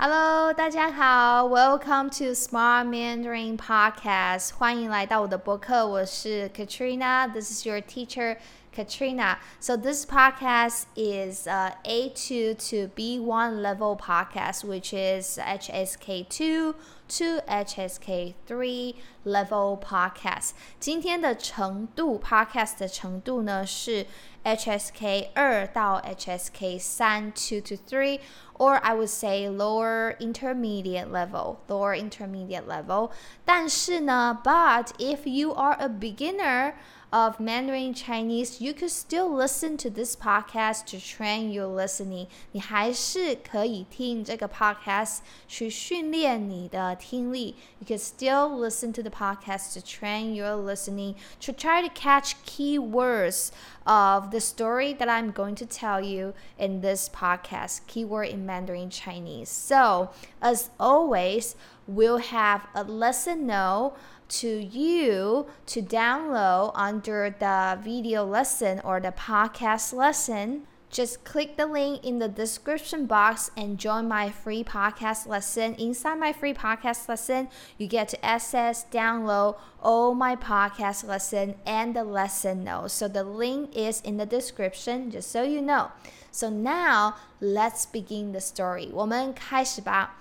Hello，大家好，Welcome to Smart Mandarin Podcast，欢迎来到我的播客，我是 Katrina，This is your teacher Katrina. So this podcast is uh, A2 to B1 level podcast, which is HSK2 to HSK3 level podcast. 今天的程度 podcast 的程度呢是 HSK 二到 HSK 三 two to three, or I would say lower intermediate level, lower intermediate level. 但是呢，but if you are a beginner of Mandarin Chinese, you could still listen to this podcast to train your listening. 你还是可以听这个 podcast 去训练你的听力。You could still listen to the podcast to train your listening to try to catch key words of the story that I'm going to tell you in this podcast, keyword in Mandarin Chinese. So, as always, we'll have a lesson note to you to download under the video lesson or the podcast lesson. Just click the link in the description box and join my free podcast lesson. Inside my free podcast lesson, you get to access, download all my podcast lesson and the lesson notes. So the link is in the description, just so you know. So now let's begin the story. 我们开始吧。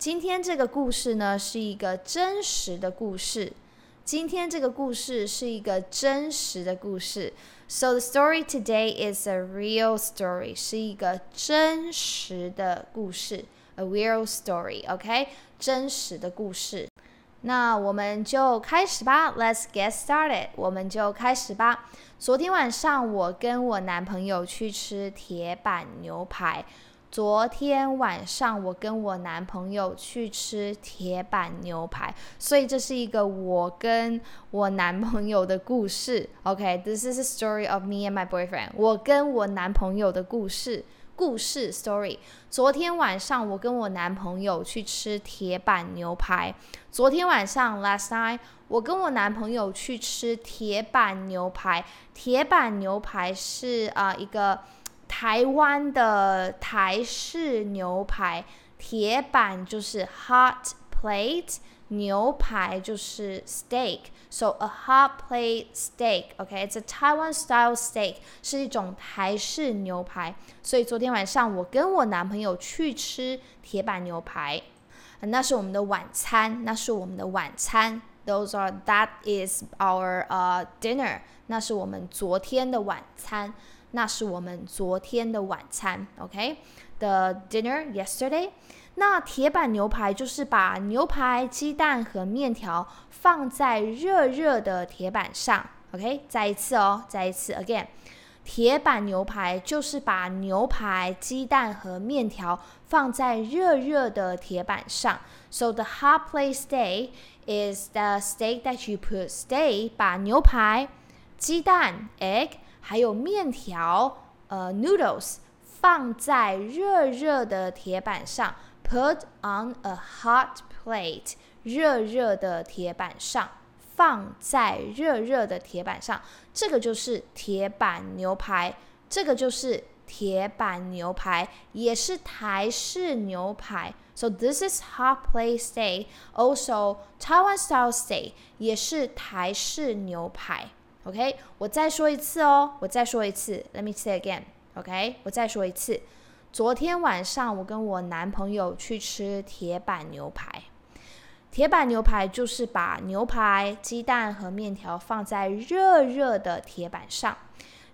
今天这个故事呢，是一个真实的故事。今天这个故事是一个真实的故事。So the story today is a real story，是一个真实的故事，a real story，OK，、真实的故事。那我们就开始吧，Let's get started，我们就开始吧。昨天晚上我跟我男朋友去吃铁板牛排。昨天晚上我跟我男朋友去吃铁板牛排，所以这是一个我跟我男朋友的故事。OK，this is a story of me and my boyfriend。我跟我男朋友的故事，故事 story。昨天晚上我跟我男朋友去吃铁板牛排。昨天晚上 last night 我跟我男朋友去吃铁板牛排。铁板牛排是啊一个。台湾的台式牛排，铁板就是 hot plate，牛排就是 steak。So a hot plate steak，OK，it's a Taiwan style steak，是一种台式牛排。所以昨天晚上我跟我男朋友去吃铁板牛排，那是我们的晚餐，那是我们的晚餐。Those are that is our uh dinner，那是我们昨天的晚餐。那是我们昨天的晚餐，OK？The dinner yesterday。那铁板牛排就是把牛排、鸡蛋和面条放在热热的铁板上，OK？再一次哦，再一次，again。铁板牛排就是把牛排、鸡蛋和面条放在热热的铁板上。So the hot plate steak is the steak that you put steak 把牛排、鸡蛋 egg 还有面条，呃，noodles 放在热热的铁板上，put on a hot plate，热热的铁板上，放在热热的铁板上，这个就是铁板牛排，这个就是铁板牛排，也是台式牛排。So this is hot plate steak, also Taiwan style steak，也是台式牛排。OK，我再说一次哦，我再说一次，Let me say again。OK，我再说一次。昨天晚上我跟我男朋友去吃铁板牛排。铁板牛排就是把牛排、鸡蛋和面条放在热热的铁板上，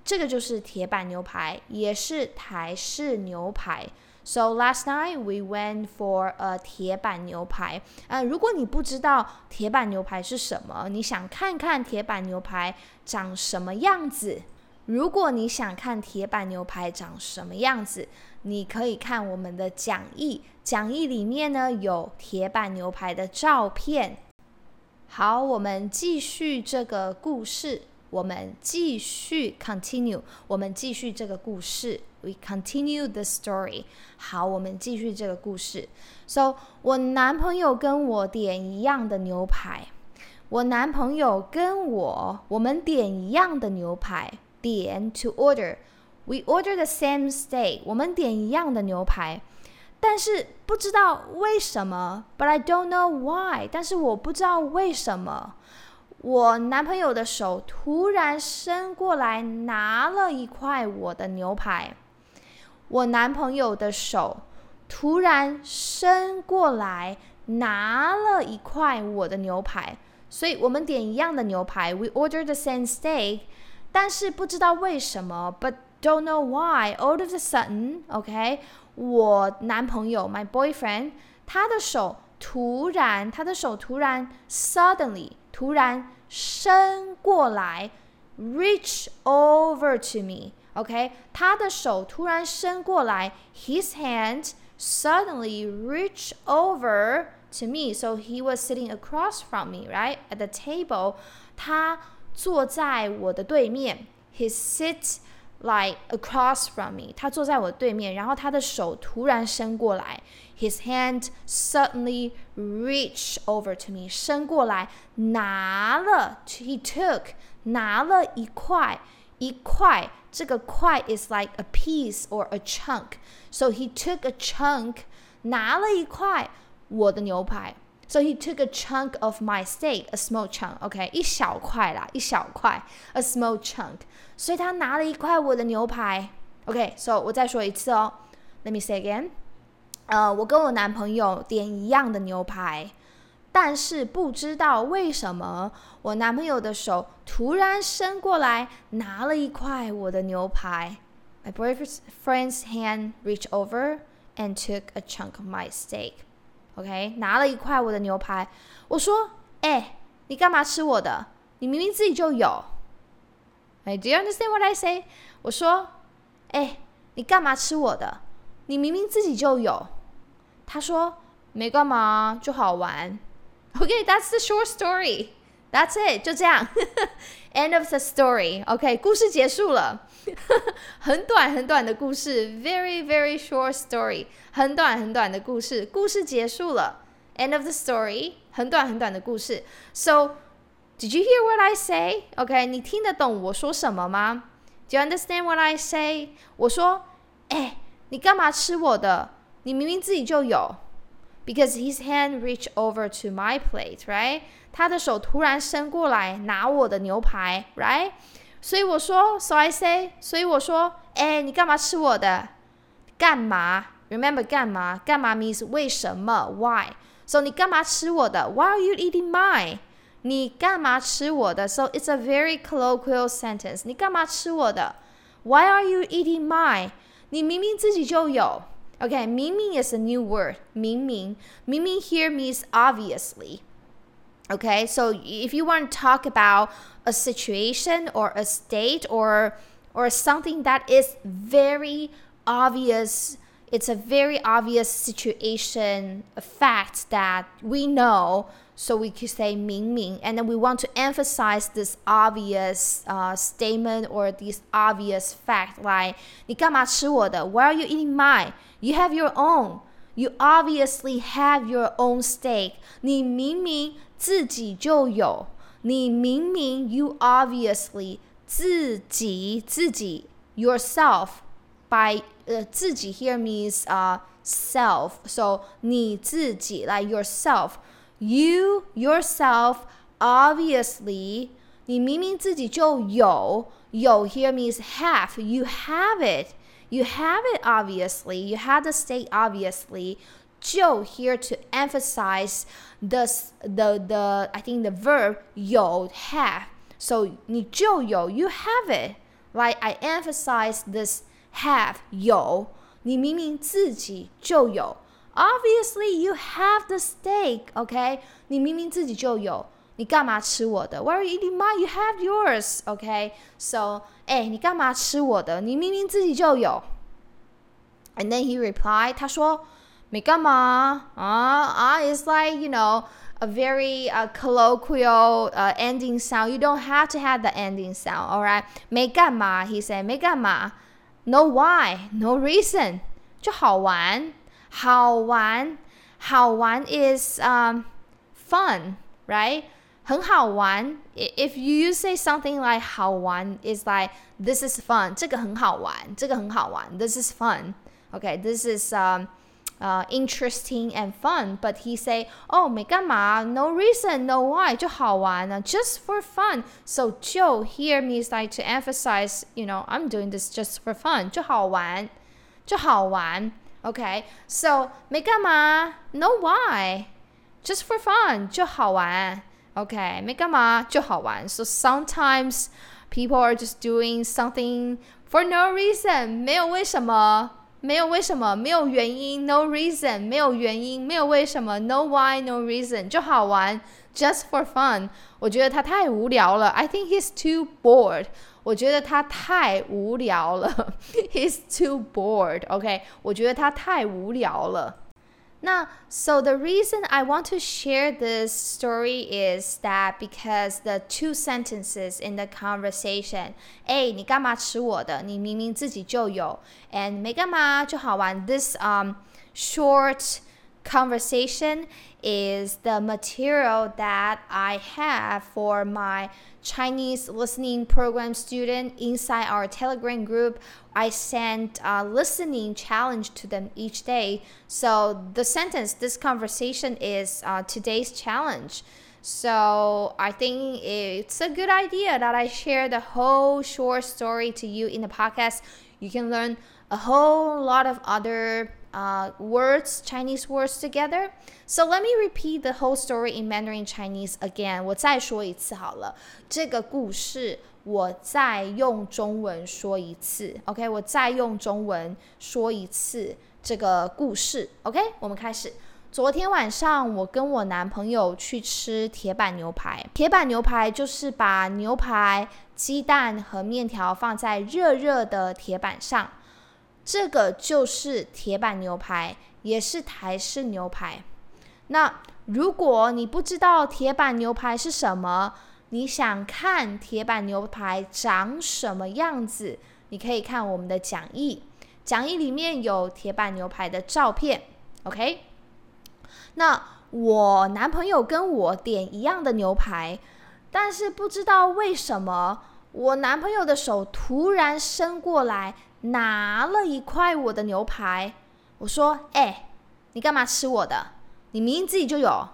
这个就是铁板牛排，也是台式牛排。So last night we went for a 铁板牛排。呃，如果你不知道铁板牛排是什么，你想看看铁板牛排长什么样子？如果你想看铁板牛排长什么样子，你可以看我们的讲义。讲义里面呢有铁板牛排的照片。好，我们继续这个故事。我们继续 continue，我们继续这个故事。We continue the story。好，我们继续这个故事。So，我男朋友跟我点一样的牛排。我男朋友跟我，我们点一样的牛排。点 to order。We order the same steak。我们点一样的牛排。 但是不知道为什么，But I don't know why。但是我不知道为什么， 我男朋友的手突然伸过来拿了一块我的牛排。我男朋友的手突然伸过来拿了一块我的牛排。所以我们点一样的牛排，we order the same steak，但是不知道为什么，but don't know why，all of a sudden，OK，我男朋友 my boyfriend，他的手突然，他的手突然 suddenly 突然伸过来，reach over to me，OK，他的手突然伸过来，his hand suddenly reach over。to me. So he was sitting across from me, right, at the table. 他坐在我的对面。He sits like across from me. 他坐在我对面，然后他的手突然伸过来。His hand suddenly reached over to me. 伸过来拿了，he took 拿了一块一块。这个块 is like a piece or a chunk. So he took a chunk 拿了一块。我的牛排。 So he took a chunk of my steak, a small chunk, OK，一小块啦，一小块，a small chunk。所以他拿了一块我的牛排。OK，so 我再说一次哦，Let me say again。呃，我跟我男朋友点一样的牛排，但是不知道为什么我男朋友的手突然伸过来拿了一块我的牛排。My boyfriend's hand reached over and took a chunk of my steak. OK，拿了一块我的牛排，我说：“哎，你干嘛吃我的？你明明自己就有。” I do you understand what I say？我说：“哎，你干嘛吃我的？你明明自己就有。”他说：“没干嘛，就好玩。” OK，that's the short story. That's it，就这样。End of the story. OK，故事结束了。很短很短的故事，very very short story，很短很短的故事，故事结束了，end of the story，很短很短的故事。So did you hear what I say? OK，你听得懂我说什么吗？Do you understand what I say? 我说，哎，你干嘛吃我的？你明明自己就有。Because his hand reached over to my plate, right? 他的手突然伸过来拿我的牛排，right? 所以我说，so I say，所以我说，哎，你干嘛吃我的？干嘛？Remember 干嘛？干嘛 means 为什么？Why？So 你干嘛吃我的？Why are you eating mine？你干嘛吃我的？So it's a very colloquial sentence。你干嘛吃我的？Why are you eating mine？你明明自己就有。 Okay, 明明 is a new word. 明明，明明 here means obviously. Okay, so if you want to talk about a situation or a state or or something that is very obvious, it's a very obvious situation, a fact that we know. So we could say 明明, and then we want to emphasize this obvious uh, statement or this obvious fact, like 你干嘛吃我的? Why are you eating mine? You have your own. You obviously have your own steak. 你明明自己就有，你明明 you obviously 自己自己 yourself by 呃自己 here means 啊、uh, self so 你自己 like yourself you yourself obviously 你明明自己就有有 here means have you have it you have it obviously you have the state obviously 就 here to emphasize the the the I think the verb 有 have. So 你就有 you have it. Like I emphasize this have 有，你明明自己就有。Obviously you have the steak, okay? 你明明自己就有，你干嘛吃我的？Why are you eating mine? You have yours, okay? So 哎，你干嘛吃我的？你明明自己就有。And then he replied，他说。没干嘛啊啊！It's like you know a very uh, colloquial uh, ending sound. You don't have to have the ending sound. All right，没干嘛？He said 没干嘛 ，No why, no reason，就好玩，好玩，好玩 is um fun, right? 很好玩。If you say something like 好玩 is like this is fun. 这个很好玩，这个很好玩。This is fun. Okay, this is um uh, interesting and fun. But he say, oh, 没干嘛，no reason, no why，就好玩啊，just for fun. So 就 here means like to emphasize, you know, I'm doing this just for fun，就好玩，就好玩。Okay, so 没干嘛，no why, just for fun，就好玩。Okay, 没干嘛就好玩。So sometimes people are just doing something for no reason，没有为什么。没有为什么，没有原因，no reason，没有原因，没有为什么，no why，no reason，就好玩，just for fun。我觉得他太无聊了，I think he's too bored。我觉得他太无聊了，he's too bored。OK，我觉得他太无聊了。now, so the reason I want to share this story is that because the two sentences in the conversation, 哎，你干嘛吃我的？你明明自己就有，and 没干嘛就好玩。This um short conversation is the material that I have for my Chinese listening program student inside our Telegram group. I send a listening challenge to them each day. So the sentence, this conversation is uh, today's challenge. So I think it's a good idea that I share the whole short story to you in the podcast. You can learn a whole lot of other 啊 words, Chinese words together. So let me repeat the whole story in Mandarin Chinese again. 我再说一次好了，这个故事我再用中文说一次。OK，我再用中文说一次这个故事。OK，我们开始。昨天晚上我跟我男朋友去吃铁板牛排。铁板牛排就是把牛排、鸡蛋和面条放在热热的铁板上。这个就是铁板牛排，也是台式牛排。那如果你不知道铁板牛排是什么，你想看铁板牛排长什么样子，你可以看我们的讲义，讲义里面有铁板牛排的照片。OK，那我男朋友跟我点一样的牛排，但是不知道为什么，我男朋友的手突然伸过来。拿了一块我的牛排，我说：“哎，你干嘛吃我的？你明明自己就有。”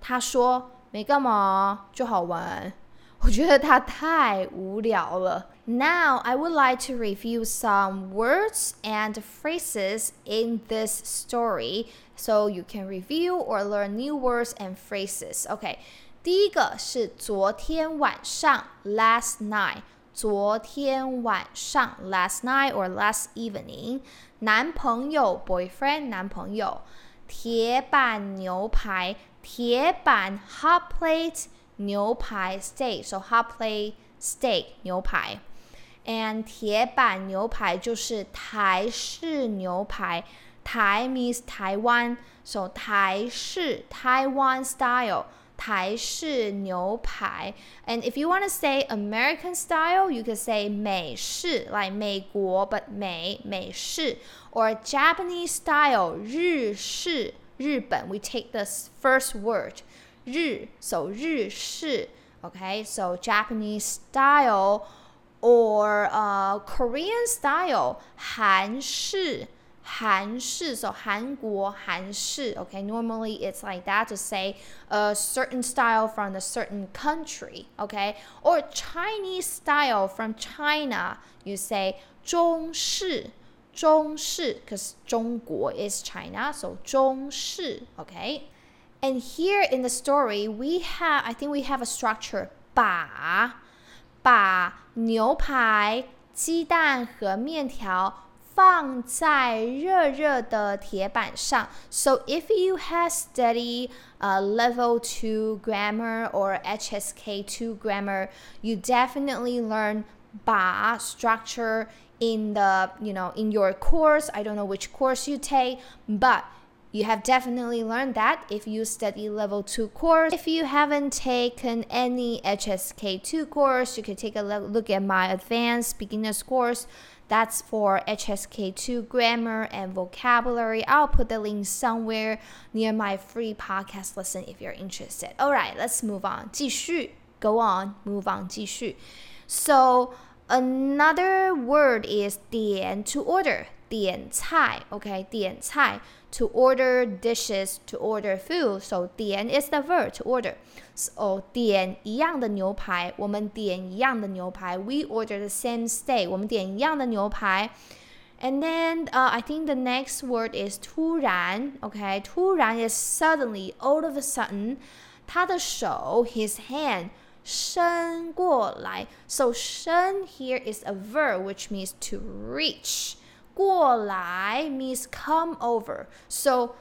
他说：“没干嘛，就好玩。”我觉得他太无聊了。Now I would like to review some words and phrases in this story, so you can review or learn new words and phrases. OK，第一个是昨天晚上，last night。昨天晚上，last night or last evening，男朋友 boyfriend 男朋友，铁板牛排，铁板 hot plate 牛排 steak，so hot plate steak 牛排，and 铁板牛排就是台式牛排，台 means 台湾，so 台式 Taiwan style。台式牛排. And if you want to say American style, you could say 美式, like 美国 but 美美式, or Japanese style 日式日本. We take this first word 日 so 日式 okay so Japanese style or uh, Korean style 韩式 Han Shi, so Han Guo, Han Shi. Okay, normally it's like that to say a certain style from a certain country. Okay, or Chinese style from China, you say 中式,中式, because 中国 is China, so 中式. Okay, and here in the story we have, I think we have a structure 把把牛排、鸡蛋和面条。 放在热热的铁板上。So if you have studied uh, level 2 grammar or HSK 2 grammar, you definitely learn ba structure in the, you know, in your course. I don't know which course you take, but you have definitely learned that if you study level 2 course. If you haven't taken any HSK2 course, you can take a look at my advanced beginners course. That's for HSK2 grammar and vocabulary. I'll put the link somewhere near my free podcast lesson if you're interested. All right, let's move on. 继续 go on, move on 继续. So another word is 点 to order. 点菜 okay 点菜 to order dishes, to order food. So 点 is the verb to order. So 点一样的牛排，我们点一样的牛排。We order the same steak，我们点一样的牛排。And then uh, I think the next word is 突然，OK，突然 is suddenly, all of a sudden，他的手，his hand 伸过来。So 伸 here is a verb which means to reach. 过来 means come over. So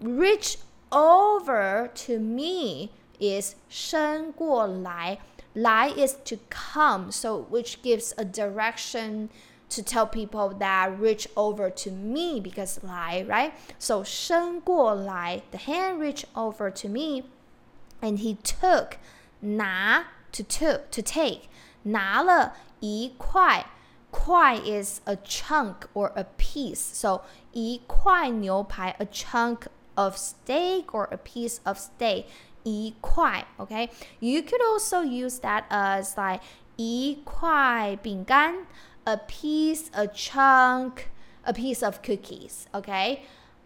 reach over to me is 伸过来. Lai is to come, so which gives a direction to tell people that reach over to me because 来, right? So 伸过来, the hand reached over to me and he took 拿 to took to take 拿了一块 块 is a chunk or a piece. So 一块牛排 a chunk of steak or a piece of steak. 一块, okay? You could also use that as like 一块饼干 a piece, a chunk, a piece of cookies, okay?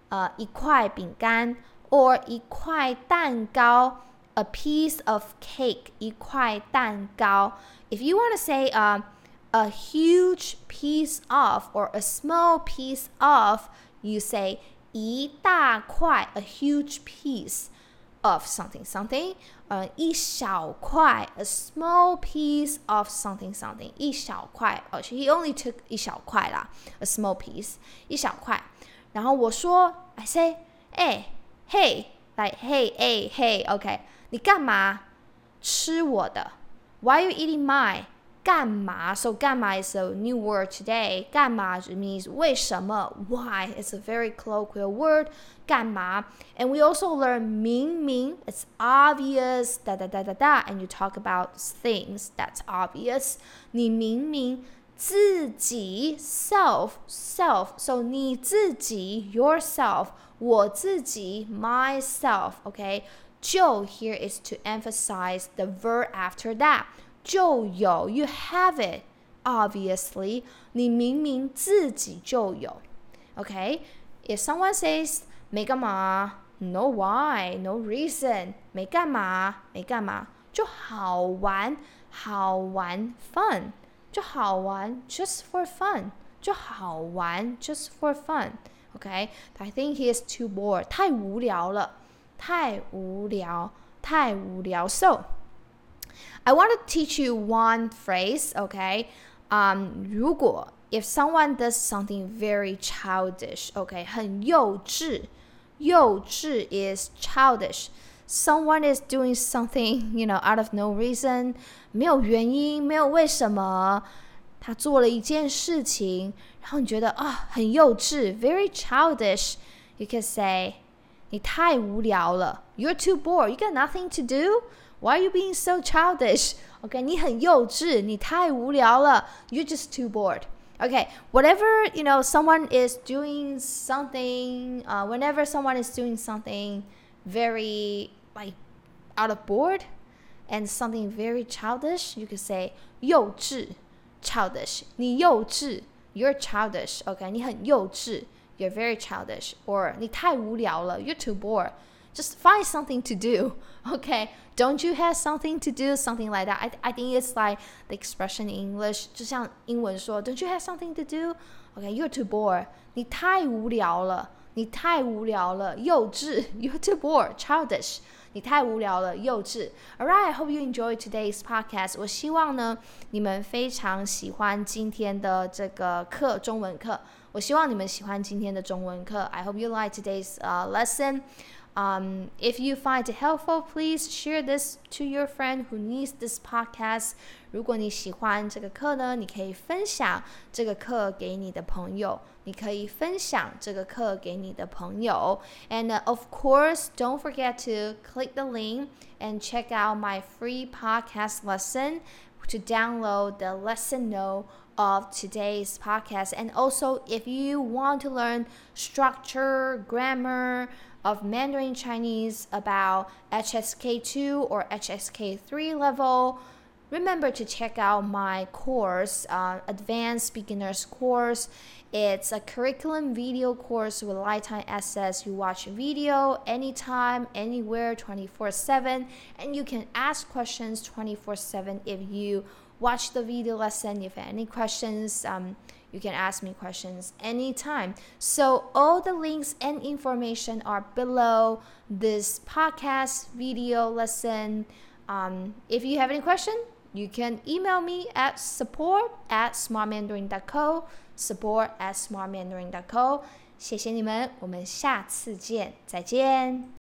Uh, 一块饼干 or 一块蛋糕 a piece of cake, 一块蛋糕. If you want to say uh, a huge piece of or a small piece of, you say 一大块, a huge piece of something something. 呃，一小块，a small piece of something something，一小块。哦，he only took 一小块啦，a small piece，一小块。然后我说，I say，哎，hey，like hey，哎，hey，OK，你干嘛吃我的？Why are you eating mine？ 干嘛？So 干嘛 is a new word today. 干嘛 means 为什么 why it's a very colloquial word 干嘛 and we also learn 明明 it's obvious da da da da da and you talk about things that's obvious 你明明自己 self self so 你自己 yourself 我自己 myself okay 就 here is to emphasize the verb after that 就有，you have it. Obviously，你明明自己就有。OK，if someone says 没干嘛，no why，no reason，没干嘛，没干嘛，就好玩，好玩，fun，就好玩，just for fun，就好玩，just for fun。OK，I think he is too bored，太无聊了，太无聊，太无聊，so。 I want to teach you one phrase, okay? Um, 如果 if someone does something very childish, okay, 很幼稚，幼稚 is childish. Someone is doing something, you know, out of no reason, 没有原因，没有为什么，他做了一件事情，然后你觉得啊很幼稚，very childish. You can say 你太无聊了，You're too bored. You got nothing to do. Why are you being so childish? Okay, 你很幼稚，你太无聊了。You're just too bored. Okay, whatever you know, someone is doing something. Uh, whenever someone is doing something very like out of bored and something very childish, you could say 幼稚 childish. 你幼稚 you're childish. Okay, 你很幼稚 you're very childish. Or 你太无聊了 you're too bored. Just find something to do. Okay, don't you have something to do? Something like that. I I think it's like the expression in English，就像英文说，Don't you have something to do? Okay, you're too bored. 你太无聊了，你太无聊了，幼稚。You're too bored, childish. 你太无聊了，幼稚。Alright, I hope you enjoyed today's podcast. 我希望呢，你们非常喜欢今天的这个课，中文课。我希望你们喜欢今天的中文课。I hope you like today's uh, lesson. Um, if you find it helpful, please share this to your friend who needs this podcast. 如果你喜欢这个课呢，你可以分享这个课给你的朋友。你可以分享这个课给你的朋友。And uh, of course, don't forget to click the link and check out my free podcast lesson to download the lesson note of today's podcast. And also, if you want to learn structure, grammar, of Mandarin Chinese about HSK2 or HSK3 level, remember to check out my course, uh, Advanced Beginners course. It's a curriculum video course with lifetime access. You watch video anytime, anywhere, 24 7, and you can ask questions 24 7 if you watch the video lesson. If you have any questions, um, you can ask me questions anytime. So, all the links and information are below this podcast video lesson. Um, if you have any question, you can email me at support at smartmandarin.co support at smartmandarin.co。谢谢你们，我们下次见，再见。